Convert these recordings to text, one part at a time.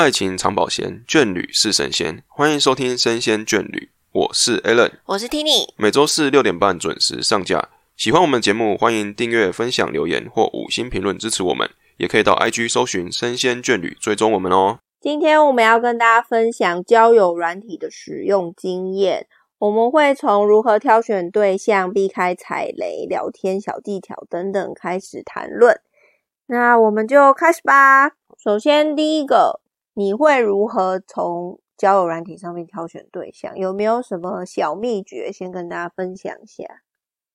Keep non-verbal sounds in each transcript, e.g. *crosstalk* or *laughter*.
爱情长保鲜，眷侣是神仙。欢迎收听《生鲜眷侣》，我是 Alan，我是 Tini。每周四六点半准时上架。喜欢我们节目，欢迎订阅、分享、留言或五星评论支持我们。也可以到 IG 搜寻“生鲜眷侣”，追踪我们哦。今天我们要跟大家分享交友软体的使用经验。我们会从如何挑选对象、避开踩雷、聊天小技巧等等开始谈论。那我们就开始吧。首先，第一个，你会如何从交友软体上面挑选对象？有没有什么小秘诀？先跟大家分享一下。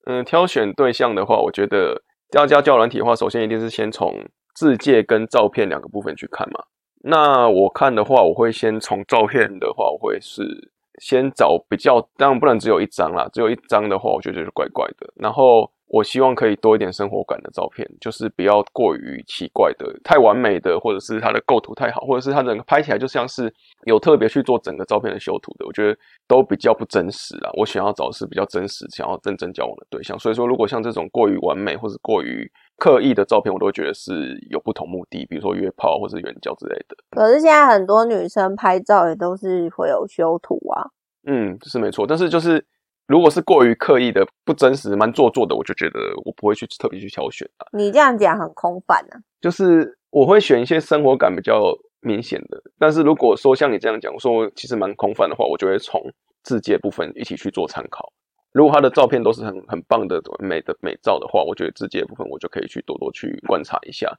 嗯，挑选对象的话，我觉得要加交友软体的话，首先一定是先从字界跟照片两个部分去看嘛。那我看的话，我会先从照片的话，我会是。先找比较，当然不能只有一张啦，只有一张的话，我觉得就是怪怪的。然后我希望可以多一点生活感的照片，就是不要过于奇怪的、太完美的，或者是它的构图太好，或者是它整个拍起来就像是有特别去做整个照片的修图的，我觉得都比较不真实啊。我想要找的是比较真实、想要认真交往的对象。所以说，如果像这种过于完美或者过于刻意的照片，我都觉得是有不同目的，比如说约炮或者援交之类的。可是现在很多女生拍照也都是会有修图啊。嗯，是没错。但是就是如果是过于刻意的、不真实、蛮做作的，我就觉得我不会去特别去挑选啊。你这样讲很空泛啊。就是我会选一些生活感比较明显的。但是如果说像你这样讲，我说其实蛮空泛的话，我就会从字界部分一起去做参考。如果他的照片都是很很棒的美的美照的话，我觉得字界部分我就可以去多多去观察一下。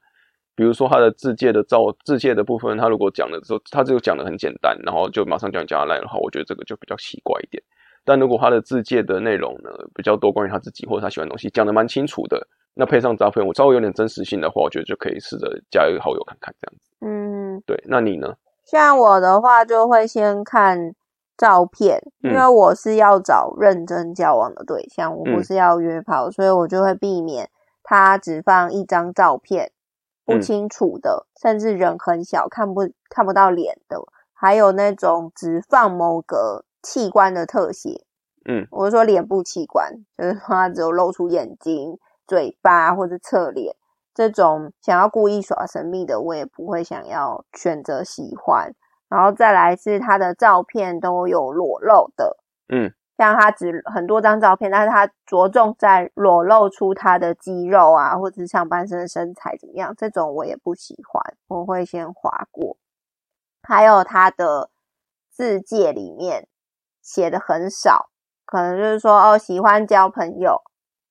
比如说他的字界的照字界的部分，他如果讲的时候，他就讲的很简单，然后就马上叫你加来的话，我觉得这个就比较奇怪一点。但如果他的自介的内容呢比较多，关于他自己或者他喜欢的东西，讲的蛮清楚的，那配上照片，我稍微有点真实性的话，我觉得就可以试着加一个好友看看这样子。嗯，对。那你呢？像我的话，就会先看。照片，因为我是要找认真交往的对象，我不是要约炮，所以我就会避免他只放一张照片不清楚的，甚至人很小看不看不到脸的，还有那种只放某个器官的特写。嗯，我是说脸部器官，就是说他只有露出眼睛、嘴巴或者侧脸，这种想要故意耍神秘的，我也不会想要选择喜欢。然后再来是他的照片都有裸露的，嗯，像他只很多张照片，但是他着重在裸露出他的肌肉啊，或者是上半身的身材怎么样，这种我也不喜欢，我会先划过。还有他的字界里面写的很少，可能就是说哦，喜欢交朋友，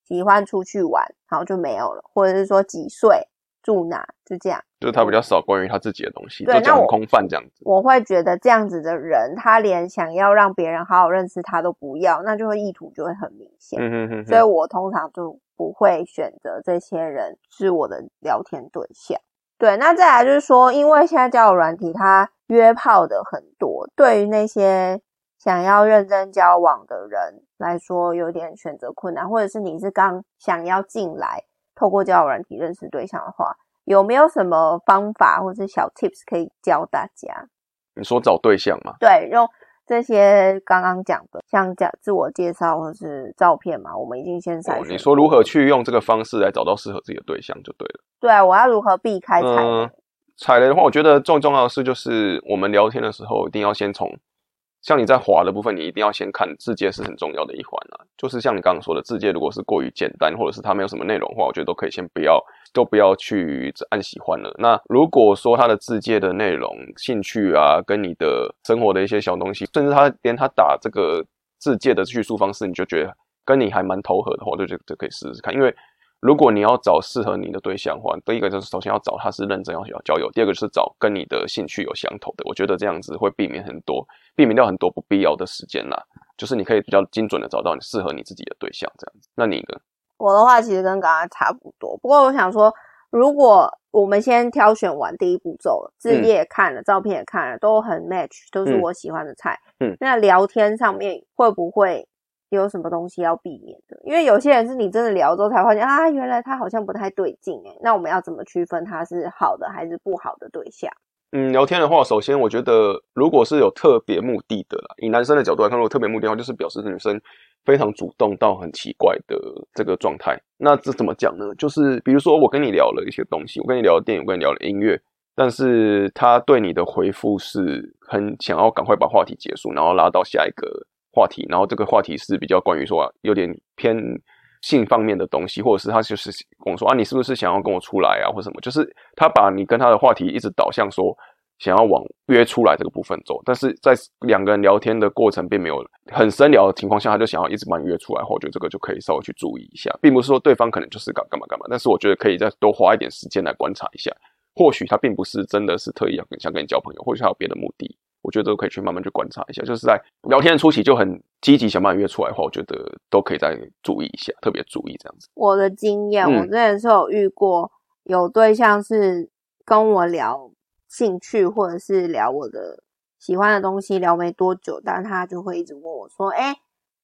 喜欢出去玩，然后就没有了，或者是说几岁。住哪就这样，就是他比较少关于他自己的东西，都讲空泛这样子。我会觉得这样子的人，他连想要让别人好好认识他都不要，那就会意图就会很明显。嗯哼哼。所以我通常就不会选择这些人是我的聊天对象。对，那再来就是说，因为现在交友软体它约炮的很多，对于那些想要认真交往的人来说，有点选择困难，或者是你是刚想要进来。透过交友软体认识对象的话，有没有什么方法或者小 tips 可以教大家？你说找对象吗？对，用这些刚刚讲的，像讲自我介绍或是照片嘛，我们已经先筛选。你说如何去用这个方式来找到适合自己的对象就对了。对，我要如何避开踩雷？踩雷的话，我觉得最重要的是，就是我们聊天的时候一定要先从。像你在滑的部分，你一定要先看字界是很重要的一环啊。就是像你刚刚说的，字界如果是过于简单，或者是它没有什么内容的话，我觉得都可以先不要，都不要去按喜欢了。那如果说它的字界的内容、兴趣啊，跟你的生活的一些小东西，甚至他连他打这个字界的叙述方式，你就觉得跟你还蛮投合的话，我就觉得可以试试看，因为。如果你要找适合你的对象的话，第一个就是首先要找他是认真要要交友，第二个就是找跟你的兴趣有相投的。我觉得这样子会避免很多，*laughs* 避免掉很多不必要的时间啦。就是你可以比较精准的找到你适合你自己的对象，这样子。那你呢？我的话其实跟刚刚差不多，不过我想说，如果我们先挑选完第一步骤了，字也看了，照片也看了，都很 match，都是我喜欢的菜。嗯，那聊天上面会不会？有什么东西要避免的？因为有些人是你真的聊之后才发现啊，原来他好像不太对劲哎。那我们要怎么区分他是好的还是不好的对象？嗯，聊天的话，首先我觉得如果是有特别目的的啦，以男生的角度来看，如果特别目的的话，就是表示女生非常主动到很奇怪的这个状态。那这怎么讲呢？就是比如说我跟你聊了一些东西，我跟你聊了电影，我跟你聊了音乐，但是他对你的回复是很想要赶快把话题结束，然后拉到下一个话题，然后这个话题是比较关于说有点偏性方面的东西，或者是他就是跟我说啊，你是不是想要跟我出来啊，或什么？就是他把你跟他的话题一直导向说。想要往约出来这个部分走，但是在两个人聊天的过程并没有很深聊的情况下，他就想要一直把你约出来，我觉得这个就可以稍微去注意一下，并不是说对方可能就是干干嘛干嘛，但是我觉得可以再多花一点时间来观察一下，或许他并不是真的是特意要想跟你交朋友，或许他有别的目的，我觉得都可以去慢慢去观察一下。就是在聊天的初期就很积极想把你约出来的话，我觉得都可以再注意一下，特别注意这样子。我的经验，我之前是有遇过有对象是跟我聊。兴趣或者是聊我的喜欢的东西，聊没多久，但他就会一直问我说：“哎，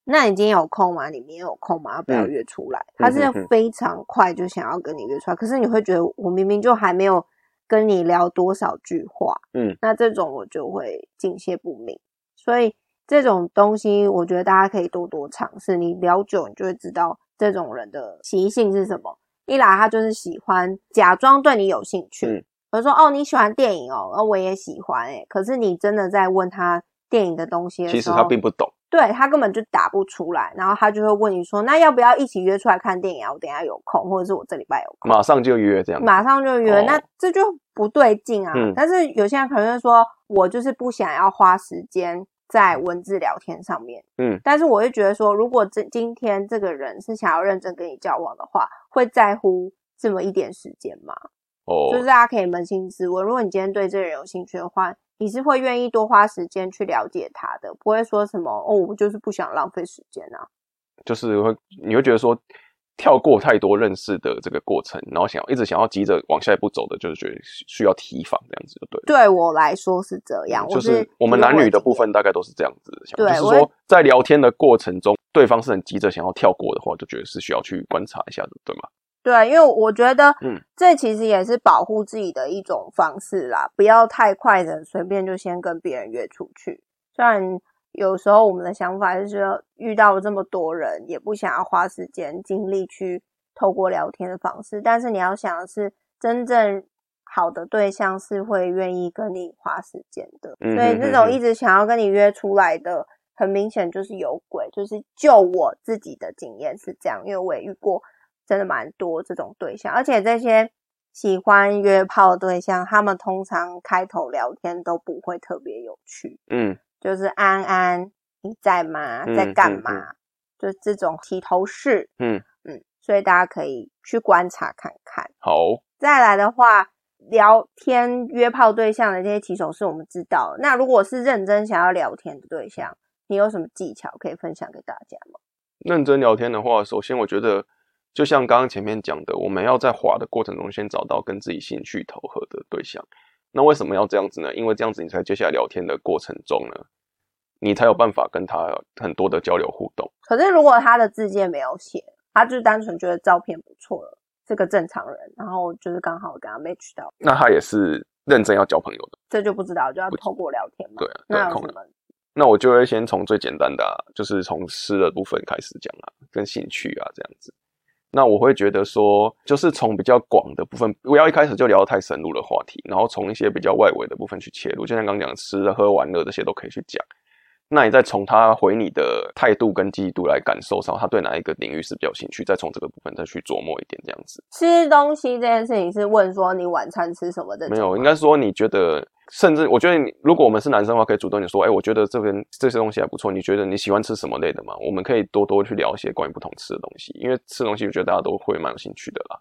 那你今天有空吗？你明天有空吗？要不要约出来？”他是非常快就想要跟你约出来，可是你会觉得我明明就还没有跟你聊多少句话，嗯，那这种我就会敬谢不明。所以这种东西，我觉得大家可以多多尝试。你聊久，你就会知道这种人的习性是什么。一来他就是喜欢假装对你有兴趣。比如说，哦，你喜欢电影哦，而我也喜欢诶。可是你真的在问他电影的东西的时候，其实他并不懂，对他根本就打不出来。然后他就会问你说：“那要不要一起约出来看电影啊？我等下有空，或者是我这礼拜有空，马上就约这样。”马上就约，那这就不对劲啊。但是有些人可能会说：“我就是不想要花时间在文字聊天上面。”嗯，但是我会觉得说，如果这今天这个人是想要认真跟你交往的话，会在乎这么一点时间吗？哦就是大家可以扪心自问，如果你今天对这个人有兴趣的话，你是会愿意多花时间去了解他的，不会说什么哦，我就是不想浪费时间啊。就是会，你会觉得说跳过太多认识的这个过程，然后想要一直想要急着往下一步走的，就是觉得需要提防这样子，对。对我来说是这样，就是我们男女的部分大概都是这样子想，就是说在聊天的过程中，对方是很急着想要跳过的话，就觉得是需要去观察一下的，对吗？对，因为我觉得，嗯，这其实也是保护自己的一种方式啦，不要太快的随便就先跟别人约出去。虽然有时候我们的想法就是说，遇到了这么多人，也不想要花时间精力去透过聊天的方式，但是你要想的是，真正好的对象是会愿意跟你花时间的。所以那种一直想要跟你约出来的，很明显就是有鬼。就是就我自己的经验是这样，因为我也遇过。真的蛮多这种对象，而且这些喜欢约炮对象，他们通常开头聊天都不会特别有趣，嗯，就是安安你在吗？在干嘛？就这种提头式，嗯嗯，所以大家可以去观察看看。好，再来的话，聊天约炮对象的这些起手式我们知道，那如果是认真想要聊天的对象，你有什么技巧可以分享给大家吗？认真聊天的话，首先我觉得。就像刚刚前面讲的，我们要在滑的过程中先找到跟自己兴趣投合的对象。那为什么要这样子呢？因为这样子你才接下来聊天的过程中呢，你才有办法跟他很多的交流互动。可是如果他的字界没有写，他就是单纯觉得照片不错了，是个正常人，然后就是刚好跟他 match 到，那他也是认真要交朋友的。这就不知道，就要透过聊天嘛。对啊，那有什么？那我就会先从最简单的，就是从诗的部分开始讲啊，跟兴趣啊这样子。那我会觉得说，就是从比较广的部分，不要一开始就聊太深入的话题，然后从一些比较外围的部分去切入，就像刚讲吃的、喝、玩乐这些都可以去讲。那你再从他回你的态度跟积极度来感受上，他对哪一个领域是比较兴趣，再从这个部分再去琢磨一点这样子。吃东西这件事情是问说你晚餐吃什么的？没有，应该说你觉得。甚至我觉得，你如果我们是男生的话，可以主动你说，哎，我觉得这边这些东西还不错。你觉得你喜欢吃什么类的吗？我们可以多多去聊一些关于不同吃的东西，因为吃东西，我觉得大家都会蛮有兴趣的啦。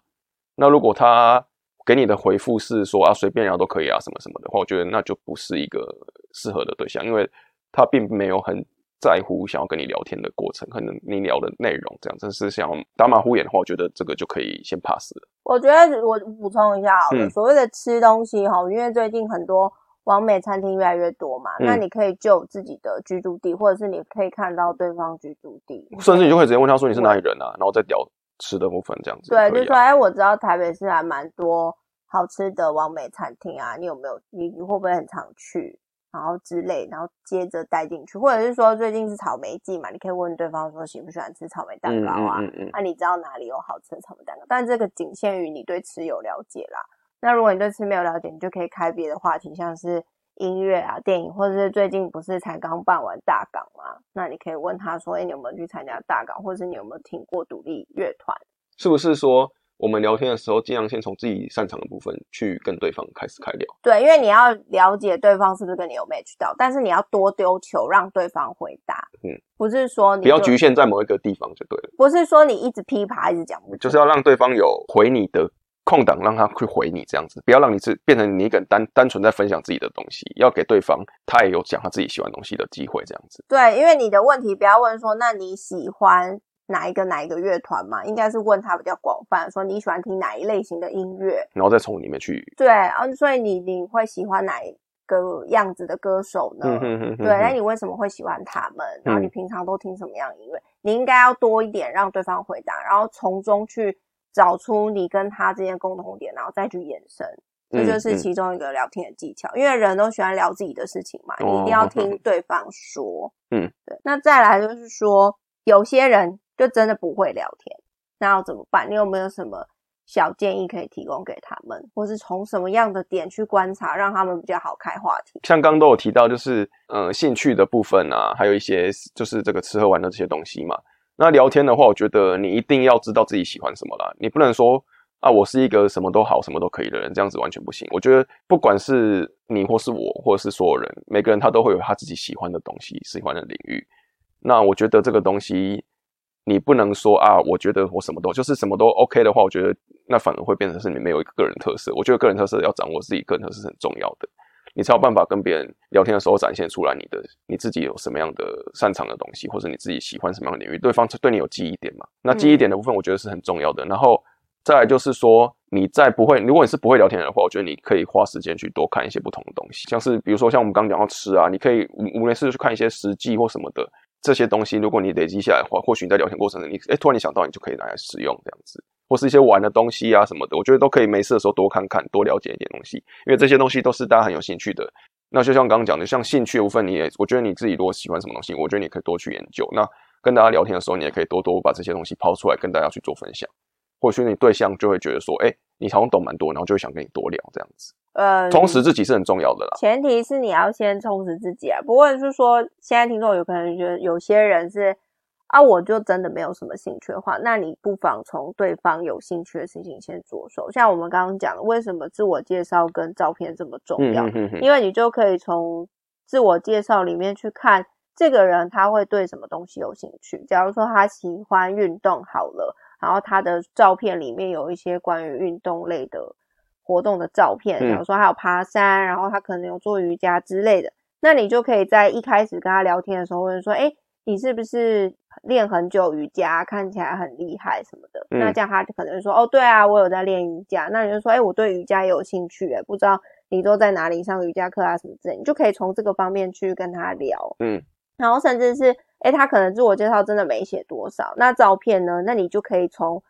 那如果他给你的回复是说啊，随便聊都可以啊，什么什么的话，我觉得那就不是一个适合的对象，因为他并没有很在乎想要跟你聊天的过程，可能你聊的内容这样，真是想打马虎眼的话，我觉得这个就可以先 pass 了。我觉得我补充一下好了，所谓的吃东西哈，因为最近很多。完美餐厅越来越多嘛，那你可以就自己的居住地，或者是你可以看到对方居住地，甚至你就可以直接问他说你是哪里人啊，然后再聊吃的部分这样子。对，就说哎，我知道台北市还蛮多好吃的完美餐厅啊，你有没有？你你会不会很常去？然后之类，然后接着带进去，或者是说最近是草莓季嘛，你可以问对方说喜不喜欢吃草莓蛋糕啊？那你知道哪里有好吃的草莓蛋糕？但这个仅限于你对吃有了解啦。那如果你对吃没有了解，你就可以开别的话题，像是音乐啊、电影，或者是最近不是才刚办完大港吗？那你可以问他说：“哎，你有没有去参加大港，或者是你有没有听过独立乐团？”是不是说？我们聊天的时候，尽量先从自己擅长的部分去跟对方开始开聊。对，因为你要了解对方是不是跟你有 match 到，但是你要多丢球让对方回答。嗯，不是说你不要局限在某一个地方就对了。不是说你一直噼啪一直讲，就是要让对方有回你的空档，让他去回你这样子，不要让你是变成你一个人单单纯在分享自己的东西，要给对方他也有讲他自己喜欢东西的机会这样子。对，因为你的问题不要问说，那你喜欢。哪一个哪一个乐团嘛，应该是问他比较广泛，说你喜欢听哪一类型的音乐，然后再从里面去对啊，所以你你会喜欢哪一个样子的歌手呢？对，那你为什么会喜欢他们？然后你平常都听什么样的音乐？你应该要多一点让对方回答，然后从中去找出你跟他之间共同点，然后再去延伸，这就是其中一个聊天的技巧。因为人都喜欢聊自己的事情嘛，你一定要听对方说。*laughs* 嗯，对。那再来就是说，有些人。就真的不会聊天，那要怎么办？你有没有什么小建议可以提供给他们，或是从什么样的点去观察，让他们比较好开话题？像刚刚都有提到，就是呃兴趣的部分啊，还有一些就是这个吃喝玩乐这些东西嘛。那聊天的话，我觉得你一定要知道自己喜欢什么啦，你不能说啊，我是一个什么都好、什么都可以的人，这样子完全不行。我觉得不管是你或是我，或者是所有人，每个人他都会有他自己喜欢的东西、喜欢的领域。那我觉得这个东西。你不能说啊，我觉得我什么都就是什么都 OK 的话，我觉得那反而会变成是你没有一个个人特色。我觉得个人特色要掌握自己个人特色是很重要的，你才有办法跟别人聊天的时候展现出来你的你自己有什么样的擅长的东西，或者你自己喜欢什么样的领域，对方对你有记忆点嘛？那记忆点的部分，我觉得是很重要的。然后再来就是说，你在不会，如果你是不会聊天的话，我觉得你可以花时间去多看一些不同的东西，像是比如说像我们刚刚讲到吃啊，你可以无无论是去看一些实际或什么的。这些东西，如果你累积下来的话，或许你在聊天过程中，你哎突然你想到，你就可以拿来使用这样子，或是一些玩的东西啊什么的，我觉得都可以没事的时候多看看，多了解一点东西，因为这些东西都是大家很有兴趣的。那就像刚刚讲的，像兴趣的部分，你也我觉得你自己如果喜欢什么东西，我觉得你可以多去研究。那跟大家聊天的时候，你也可以多多把这些东西抛出来跟大家去做分享。或许你对象就会觉得说，哎，你好像懂蛮多，然后就会想跟你多聊这样子。呃，充实自己是很重要的啦。前提是你要先充实自己啊。不过是说，现在听众有可能觉得有些人是啊，我就真的没有什么兴趣的话，那你不妨从对方有兴趣的事情先着手。像我们刚刚讲的，为什么自我介绍跟照片这么重要？因为你就可以从自我介绍里面去看这个人他会对什么东西有兴趣。假如说他喜欢运动，好了，然后他的照片里面有一些关于运动类的。活动的照片，比如说还有爬山，然后他可能有做瑜伽之类的，那你就可以在一开始跟他聊天的时候问说：“哎，你是不是练很久瑜伽，看起来很厉害什么的？”那这样他就可能说：“哦，对啊，我有在练瑜伽。”那你就说：“哎，我对瑜伽也有兴趣，哎，不知道你都在哪里上瑜伽课啊什么之类。”你就可以从这个方面去跟他聊，嗯，然后甚至是哎，他可能自我介绍真的没写多少，那照片呢？那你就可以从。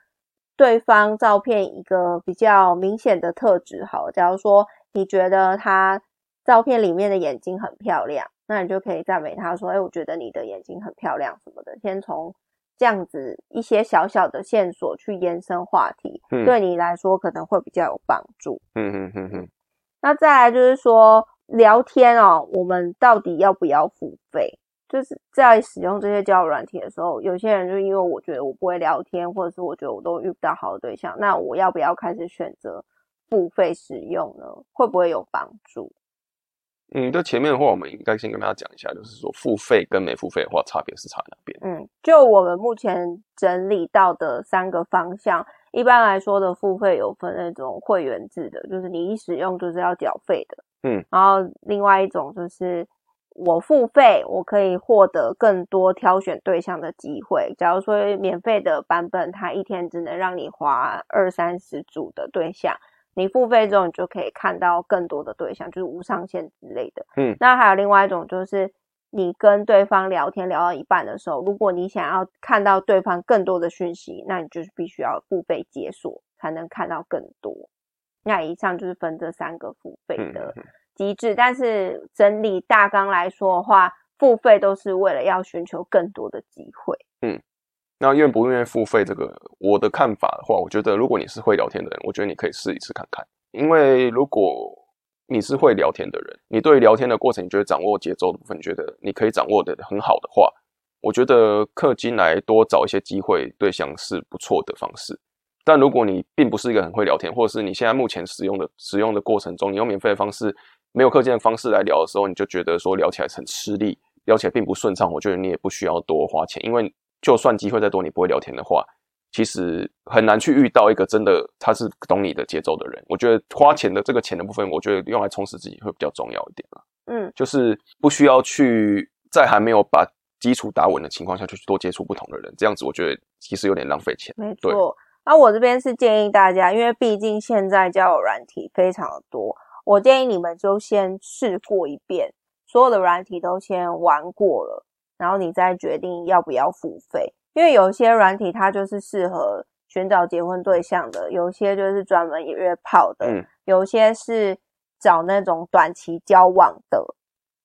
对方照片一个比较明显的特质，好，假如说你觉得他照片里面的眼睛很漂亮，那你就可以赞美他说：“哎，我觉得你的眼睛很漂亮什么的。”先从这样子一些小小的线索去延伸话题，对你来说可能会比较有帮助。嗯嗯嗯嗯。那再来就是说聊天哦，我们到底要不要付费？就是在使用这些交友软体的时候，有些人就因为我觉得我不会聊天，或者是我觉得我都遇不到好的对象，那我要不要开始选择付费使用呢？会不会有帮助？嗯，就前面的话，我们应该先跟大家讲一下，就是说付费跟没付费的话，差别是差哪边？嗯，就我们目前整理到的三个方向，一般来说的付费有分那种会员制的，就是你一使用就是要缴费的，嗯，然后另外一种就是。我付费，我可以获得更多挑选对象的机会。假如说免费的版本，它一天只能让你划二三十组的对象，你付费之后，你就可以看到更多的对象，就是无上限之类的。嗯，那还有另外一种，就是你跟对方聊天聊到一半的时候，如果你想要看到对方更多的讯息，那你就是必须要付费解锁，才能看到更多。那以上就是分这三个付费的。机制，但是整理大纲来说的话，付费都是为了要寻求更多的机会。嗯，那愿不愿意付费这个，我的看法的话，我觉得如果你是会聊天的人，我觉得你可以试一次看看。因为如果你是会聊天的人，你对聊天的过程，你觉得掌握节奏的部分，你觉得你可以掌握的很好的话，我觉得氪金来多找一些机会对象是不错的方式。但如果你并不是一个很会聊天，或者是你现在目前使用的使用的过程中，你用免费的方式，没有氪金的方式来聊的时候，你就觉得说聊起来很吃力，聊起来并不顺畅。我觉得你也不需要多花钱，因为就算机会再多，你不会聊天的话，其实很难去遇到一个真的他是懂你的节奏的人。我觉得花钱的这个钱的部分，我觉得用来充实自己会比较重要一点啊。嗯，就是不需要去在还没有把基础打稳的情况下，就去多接触不同的人，这样子我觉得其实有点浪费钱。没错。那我这边是建议大家，因为毕竟现在交友软体非常的多，我建议你们就先试过一遍，所有的软体都先玩过了，然后你再决定要不要付费。因为有些软体它就是适合寻找结婚对象的，有些就是专门约炮的，有些是找那种短期交往的，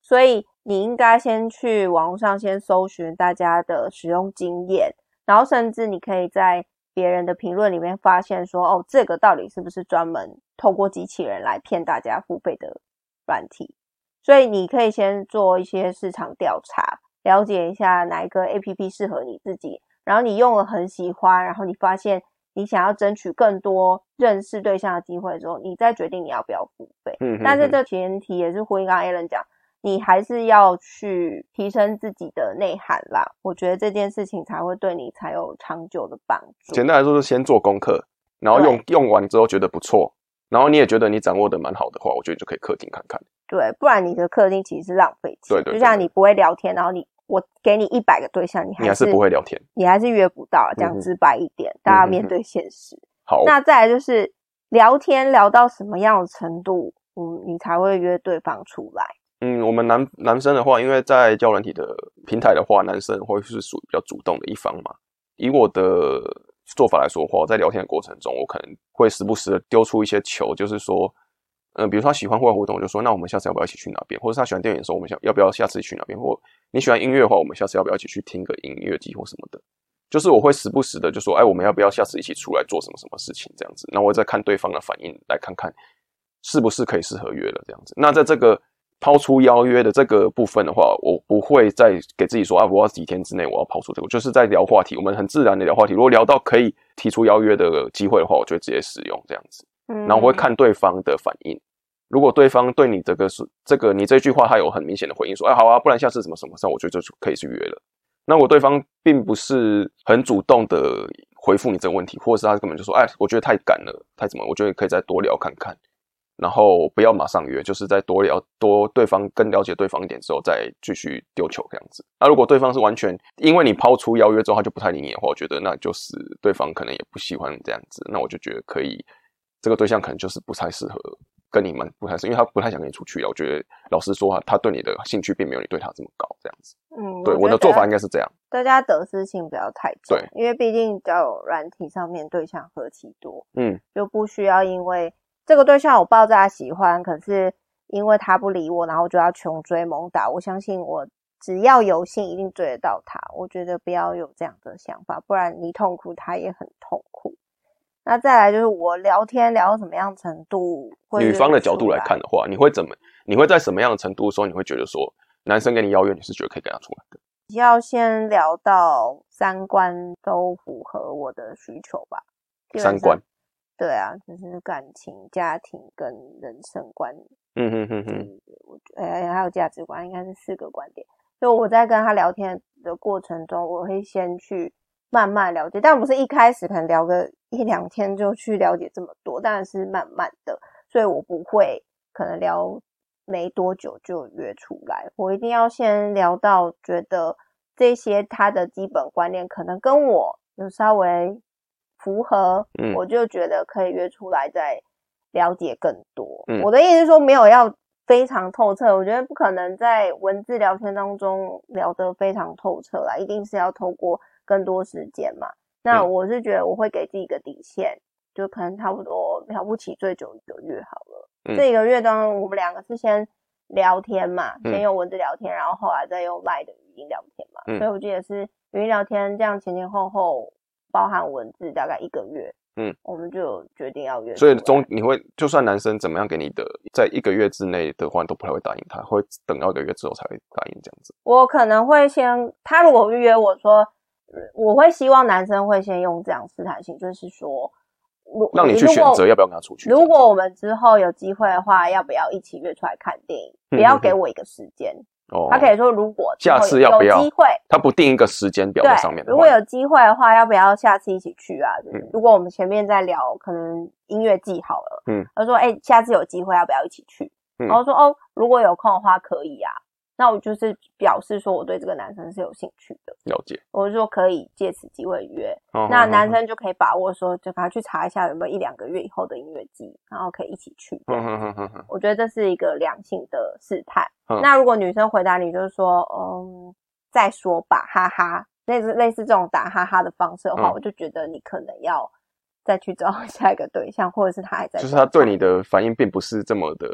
所以你应该先去网络上先搜寻大家的使用经验，然后甚至你可以在。别人的评论里面发现说，哦，这个到底是不是专门透过机器人来骗大家付费的软体？所以你可以先做一些市场调查，了解一下哪一个 APP 适合你自己，然后你用了很喜欢，然后你发现你想要争取更多认识对象的机会之后，你再决定你要不要付费。嗯，但是这前提也是呼应刚刚 Alan 讲。你还是要去提升自己的内涵啦，我觉得这件事情才会对你才有长久的帮助。简单来说，是先做功课，然后用用完之后觉得不错，然后你也觉得你掌握的蛮好的话，我觉得你就可以氪金看看。对，不然你的氪金其实是浪费钱。对对，就像你不会聊天，然后你我给你一百个对象，你还是不会聊天，你还是约不到。讲直白一点，大家面对现实。好，那再来就是聊天聊到什么样的程度，嗯，你才会约对方出来。嗯，我们男男生的话，因为在交软体的平台的话，男生会是属于比较主动的一方嘛。以我的做法来说的话，在聊天的过程中，我可能会时不时的丢出一些球，就是说，嗯，比如说他喜欢户外活动，我就说那我们下次要不要一起去哪边？或者他喜欢电影的时候，我们想要不要下次去哪边？或你喜欢音乐的话，我们下次要不要一起去听个音乐季或什么的？就是我会时不时的就说，哎，我们要不要下次一起出来做什么什么事情？这样子，那我再看对方的反应，来看看是不是可以适合约了这样子。那在这个抛出邀约的这个部分的话，我不会再给自己说啊，我要几天之内我要抛出这个，就是在聊话题，我们很自然的聊话题。如果聊到可以提出邀约的机会的话，我就直接使用这样子。嗯，然后我会看对方的反应，如果对方对你这个是这个你这句话他有很明显的回应，说哎好啊，不然下次什么什么时候，我觉得就可以去约了。那我对方并不是很主动的回复你这个问题，或者是他根本就说哎，我觉得太赶了，太怎么，我觉得可以再多聊看看。然后不要马上约，就是再多聊多对方更了解对方一点之后，再继续丢球这样子。那如果对方是完全因为你抛出邀约之后他就不太理你的话，我觉得那就是对方可能也不喜欢这样子。那我就觉得可以，这个对象可能就是不太适合跟你们，不太适，因为他不太想跟你出去了。我觉得老实说，他对你的兴趣并没有你对他这么高，这样子。嗯，对，我的做法应该是这样。大家得失心不要太重，因为毕竟交友软体上面对象何其多，嗯，就不需要因为。这个对象我爆炸喜欢，可是因为他不理我，然后就要穷追猛打。我相信我只要有心，一定追得到他。我觉得不要有这样的想法，不然你痛苦，他也很痛苦。那再来就是我聊天聊到什么样程度？女方的角度来看的话，你会怎么？你会在什么样的程度时候你会觉得说男生跟你邀约，你是觉得可以跟他出来的？要先聊到三观都符合我的需求吧。三观。对啊，就是感情、家庭跟人生观，嗯哼哼哼，我哎还有价值观，应该是四个观点。就我在跟他聊天的过程中，我会先去慢慢了解，但不是一开始可能聊个一两天就去了解这么多，当然是慢慢的。所以我不会可能聊没多久就约出来，我一定要先聊到觉得这些他的基本观念可能跟我有稍微。符合，我就觉得可以约出来再了解更多。我的意思是说，没有要非常透彻，我觉得不可能在文字聊天当中聊得非常透彻啦，一定是要透过更多时间嘛。那我是觉得我会给自己一个底线，就可能差不多了不起最久一个月好了。这一个月当中，我们两个是先聊天嘛，先用文字聊天，然后后来再用 Line 的语音聊天嘛。所以我记得是语音聊天这样前前后后。包含文字大概一个月嗯，我们就决定要约。所以中你会就算男生怎么样给你的，在一个月之内的话，都不太会答应他，会等到一个月之后才会答应这样子。我可能会先，他如果约我说，我会希望男生会先用这样试探性，就是说，让你去选择要不要跟他出去。如果我们之后有机会的话，要不要一起约出来看电影？不要给我一个时间。哦，他可以说如果下次要不要机会，他不定一个时间表在上面。如果有机会的话，要不要下次一起去啊？如果我们前面在聊可能音乐季好了，嗯，他说哎，下次有机会要不要一起去？然后说哦，如果有空的话可以啊。那我就是表示说我对这个男生是有兴趣的，了解。我就说可以借此机会约，那男生就可以把握说，就他去查一下有没有一两个月以后的音乐季，然后可以一起去。我觉得这是一个良性的试探。那如果女生回答你就是说，嗯，再说吧，哈哈，类似类似这种打哈哈的方式的话，我就觉得你可能要再去找 *laughs* 下一个对象，或者是他还在，就是他对你的反应并不是这么的。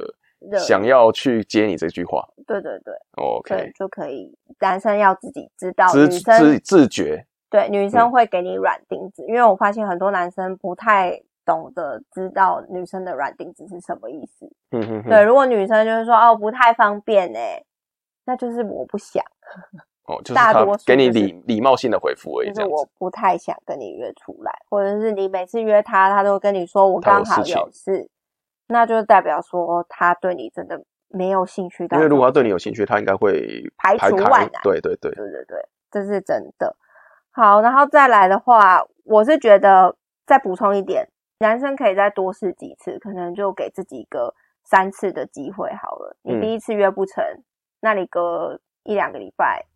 想要去接你这句话，对对对，OK，就可以。男生要自己知道，女生自自觉，对，女生会给你软钉子，因为我发现很多男生不太懂得知道女生的软钉子是什么意思。嗯哼，对，如果女生就是说哦不太方便哎，那就是我不想。哦，*laughs* 就是大多给你礼礼貌性的回复而已，就是我不太想跟你约出来，或者是你每次约他，他都跟你说我刚好有事。那就代表说他对你真的没有兴趣。因为如果他对你有兴趣，他应该会排除万难。对对对对对对，这是真的。好，然后再来的话，我是觉得再补充一点，男生可以再多试几次，可能就给自己一个三次的机会好了。你第一次约不成，那你隔一两个礼拜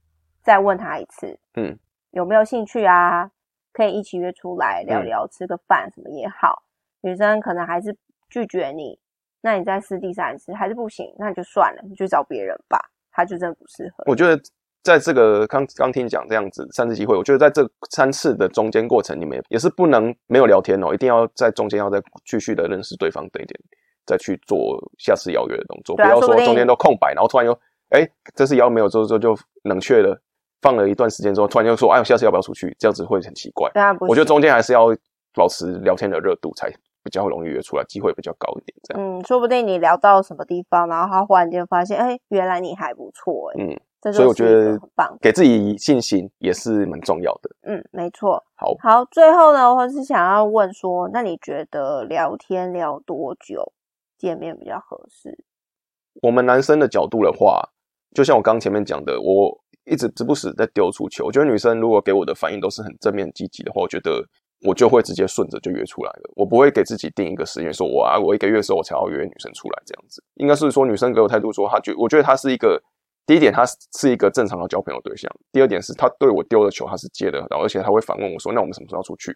再问他一次，嗯，有没有兴趣啊？可以一起约出来聊聊，吃个饭什么也好。女生可能还是。拒绝你，那你再试第三次还是不行，那你就算了，你去找别人吧。他就真的不适合。我觉得在这个刚刚听你讲这样子三次机会，我觉得在这三次的中间过程里面，也是不能没有聊天哦，一定要在中间要再继续的认识对方，对一点再去做下次邀约的动作，不要说中间都空白，然后突然又哎这次邀没有之后就冷却了，放了一段时间之后，突然又说哎下次要不要出去？这样子会很奇怪。对啊，我觉得中间还是要保持聊天的热度才。比较容易约出来，机会比较高一点。这样，嗯，说不定你聊到什么地方，然后他忽然间发现，哎，原来你还不错，哎，嗯，所以我觉得很棒，给自己信心也是蛮重要的。嗯，没错。好，好，最后呢，我是想要问说，那你觉得聊天聊多久见面比较合适？我们男生的角度的话，就像我刚前面讲的，我一直时不时在丢出球。我觉得女生如果给我的反应都是很正面积极的话，我觉得。我就会直接顺着就约出来了，我不会给自己定一个时间，说我啊，我一个月的时候我才要约女生出来这样子。应该是说女生给我态度说，她觉我觉得她是一个第一点，她是一个正常的交朋友对象；第二点是她对我丢的球，她是接的，然后而且她会反问我说，那我们什么时候要出去？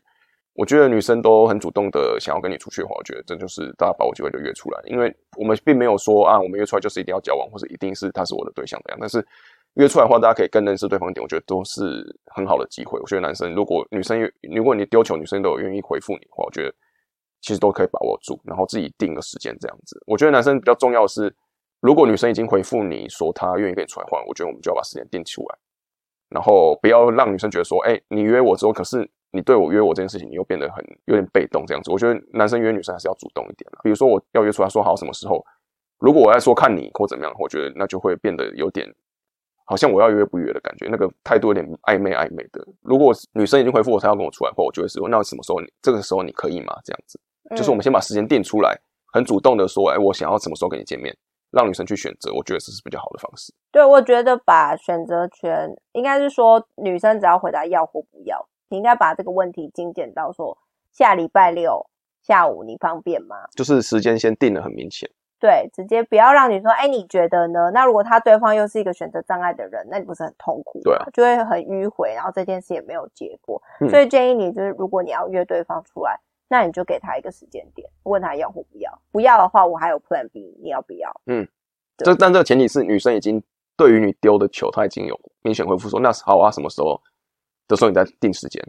我觉得女生都很主动的想要跟你出去的话，我觉得这就是大家把握机会就约出来，因为我们并没有说啊，我们约出来就是一定要交往，或者一定是他是我的对象这样，但是。约出来的话，大家可以更认识对方一点，我觉得都是很好的机会。我觉得男生如果女生如果你丢球，女生都有愿意回复你的话，我觉得其实都可以把握住，然后自己定个时间这样子。我觉得男生比较重要的是，如果女生已经回复你说她愿意跟你出来换，我觉得我们就要把时间定出来，然后不要让女生觉得说，哎，你约我之后，可是你对我约我这件事情，你又变得很有点被动这样子。我觉得男生约女生还是要主动一点比如说我要约出来说好什么时候，如果我在说看你或怎么样，我觉得那就会变得有点。好像我要约不约的感觉，那个态度有点暧昧暧昧的。如果女生已经回复我，她要跟我出来，或我就会说，那什么时候？这个时候你可以吗？这样子，就是我们先把时间定出来，很主动的说，哎，我想要什么时候跟你见面，让女生去选择，我觉得这是比较好的方式。对，我觉得把选择权，应该是说女生只要回答要或不要，你应该把这个问题精简到说，下礼拜六下午你方便吗？就是时间先定的很明显。对，直接不要让你说，哎，你觉得呢？那如果他对方又是一个选择障碍的人，那你不是很痛苦？对，就会很迂回，然后这件事也没有结果。所以建议你就是，如果你要约对方出来，那你就给他一个时间点，问他要或不要。不要的话，我还有 Plan B，你要不要？嗯，这但这个前提是女生已经对于你丢的球，她已经有明显回复说，那好啊，什么时候的时候你再定时间。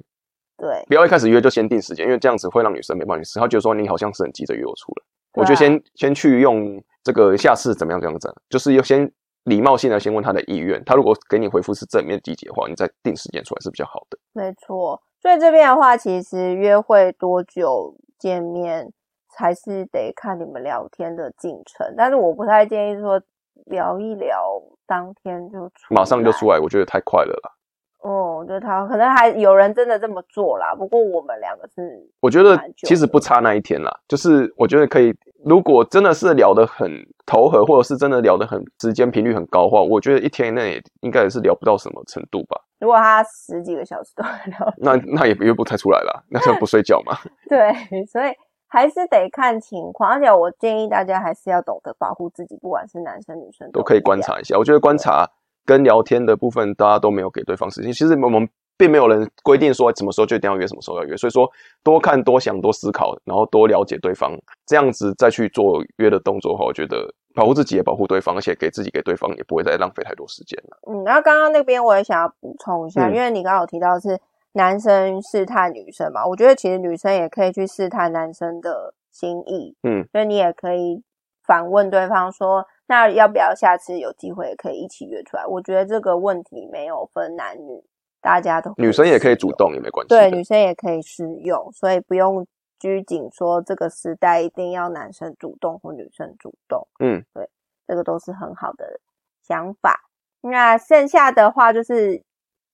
对，不要一开始约就先定时间，因为这样子会让女生没办法去她觉得说你好像是很急着约我出来。我就先先去用这个下次怎么样怎样子，就是要先礼貌性的先问他的意愿，他如果给你回复是正面积极的话，你再定时间出来是比较好的。没错，所以这边的话，其实约会多久见面，还是得看你们聊天的进程。但是我不太建议说聊一聊，当天就出，马上就出来，我觉得太快了啦。哦，就他可能还有人真的这么做啦。不过我们两个是，我觉得其实不差那一天啦。就是我觉得可以，如果真的是聊得很投合，或者是真的聊得很时间频率很高的话，我觉得一天内应该也是聊不到什么程度吧。如果他十几个小时都在聊，*laughs* 那那也约不太出来了，那就不睡觉嘛。*laughs* 对，所以还是得看情况。而且我建议大家还是要懂得保护自己，不管是男生女生都可以观察一下。我觉得观察。跟聊天的部分，大家都没有给对方时间。其实我们并没有人规定说什么时候就一定要约，什么时候要约。所以说，多看、多想、多思考，然后多了解对方，这样子再去做约的动作的话，我觉得保护自己也保护对方，而且给自己给对方也不会再浪费太多时间了。嗯，然后刚刚那边我也想要补充一下，因为你刚刚有提到是男生试探女生嘛，我觉得其实女生也可以去试探男生的心意。嗯，所以你也可以反问对方说。那要不要下次有机会可以一起约出来？我觉得这个问题没有分男女，大家都女生也可以主动，也没关系。对，女生也可以试用，所以不用拘谨说这个时代一定要男生主动或女生主动。嗯，对，这个都是很好的想法。那剩下的话就是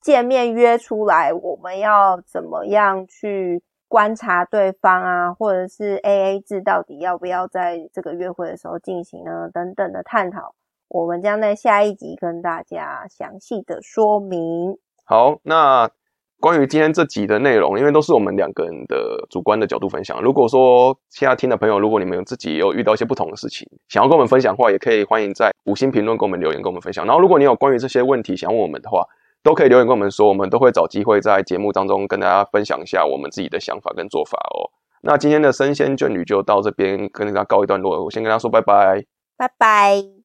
见面约出来，我们要怎么样去？观察对方啊，或者是 A A 制到底要不要在这个约会的时候进行呢？等等的探讨，我们将在下一集跟大家详细的说明。好，那关于今天这集的内容，因为都是我们两个人的主观的角度分享。如果说现在听的朋友，如果你们自己有遇到一些不同的事情，想要跟我们分享的话，也可以欢迎在五星评论跟我们留言，跟我们分享。然后，如果你有关于这些问题想问我们的话，都可以留言跟我们说，我们都会找机会在节目当中跟大家分享一下我们自己的想法跟做法哦。那今天的生鲜眷侣就到这边跟大家告一段落，我先跟大家说拜拜，拜拜。